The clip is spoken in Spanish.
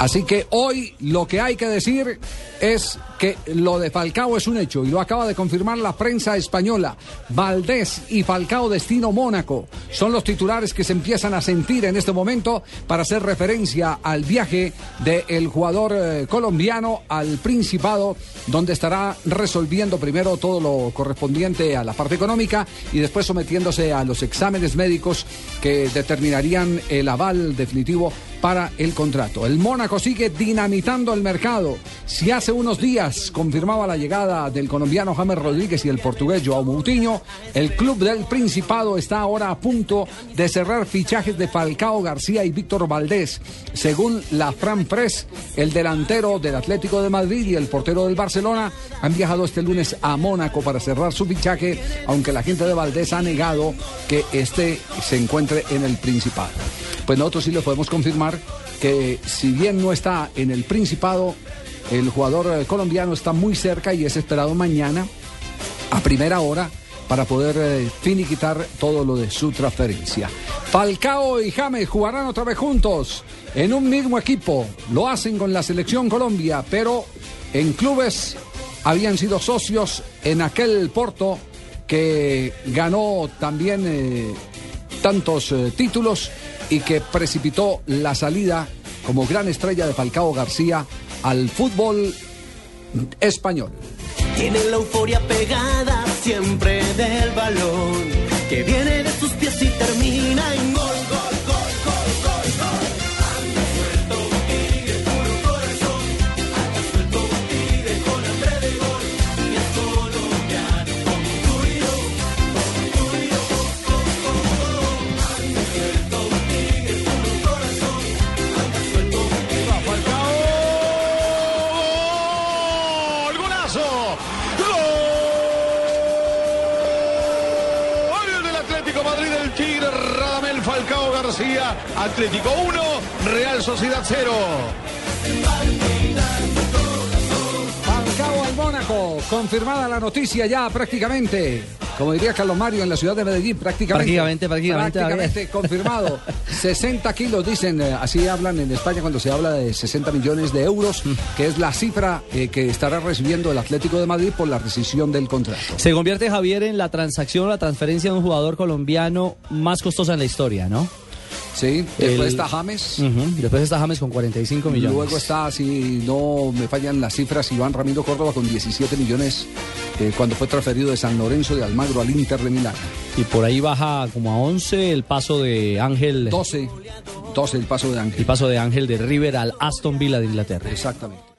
Así que hoy lo que hay que decir es que lo de Falcao es un hecho y lo acaba de confirmar la prensa española. Valdés y Falcao destino Mónaco son los titulares que se empiezan a sentir en este momento para hacer referencia al viaje del jugador eh, colombiano al Principado, donde estará resolviendo primero todo lo correspondiente a la parte económica y después sometiéndose a los exámenes médicos que determinarían el aval definitivo para el contrato. El Mónaco sigue dinamitando el mercado. Si hace unos días confirmaba la llegada del colombiano James Rodríguez y el portugués Joao Moutinho, el club del Principado está ahora a punto de cerrar fichajes de Falcao García y Víctor Valdés. Según la Fran Press, el delantero del Atlético de Madrid y el portero del Barcelona han viajado este lunes a Mónaco para cerrar su fichaje, aunque la gente de Valdés ha negado que este se encuentre en el Principado. Pues nosotros sí le podemos confirmar que si bien no está en el Principado, el jugador eh, colombiano está muy cerca y es esperado mañana a primera hora para poder eh, finiquitar todo lo de su transferencia. Falcao y James jugarán otra vez juntos en un mismo equipo. Lo hacen con la selección Colombia, pero en clubes habían sido socios en aquel Porto que ganó también eh, tantos eh, títulos y que precipitó la salida como gran estrella de Falcao García al fútbol español. Tiene la euforia pegada ¡Golazo! ¡Gol del Atlético Madrid del Tigre! Radamel Falcao García. Atlético 1, Real Sociedad 0. Falcao al Mónaco, confirmada la noticia ya prácticamente. Como diría Carlos Mario en la ciudad de Medellín, prácticamente. Prácticamente, prácticamente, Prácticamente confirmado. 60 kilos, dicen, eh, así hablan en España cuando se habla de 60 millones de euros, que es la cifra eh, que estará recibiendo el Atlético de Madrid por la rescisión del contrato. Se convierte Javier en la transacción la transferencia de un jugador colombiano más costosa en la historia, ¿no? Sí, después El- está James. Ujú, Después está James con 45 millones. Luego está, si no me fallan las cifras, Iván Ramiro Córdoba con 17 millones eh, cuando fue transferido de San Lorenzo de Almagro al Inter de Milán. Y por ahí baja como a 11 el paso de Ángel. 12, 12 el paso de Ángel. El paso de Ángel de River al Aston Villa de Inglaterra. Exactamente.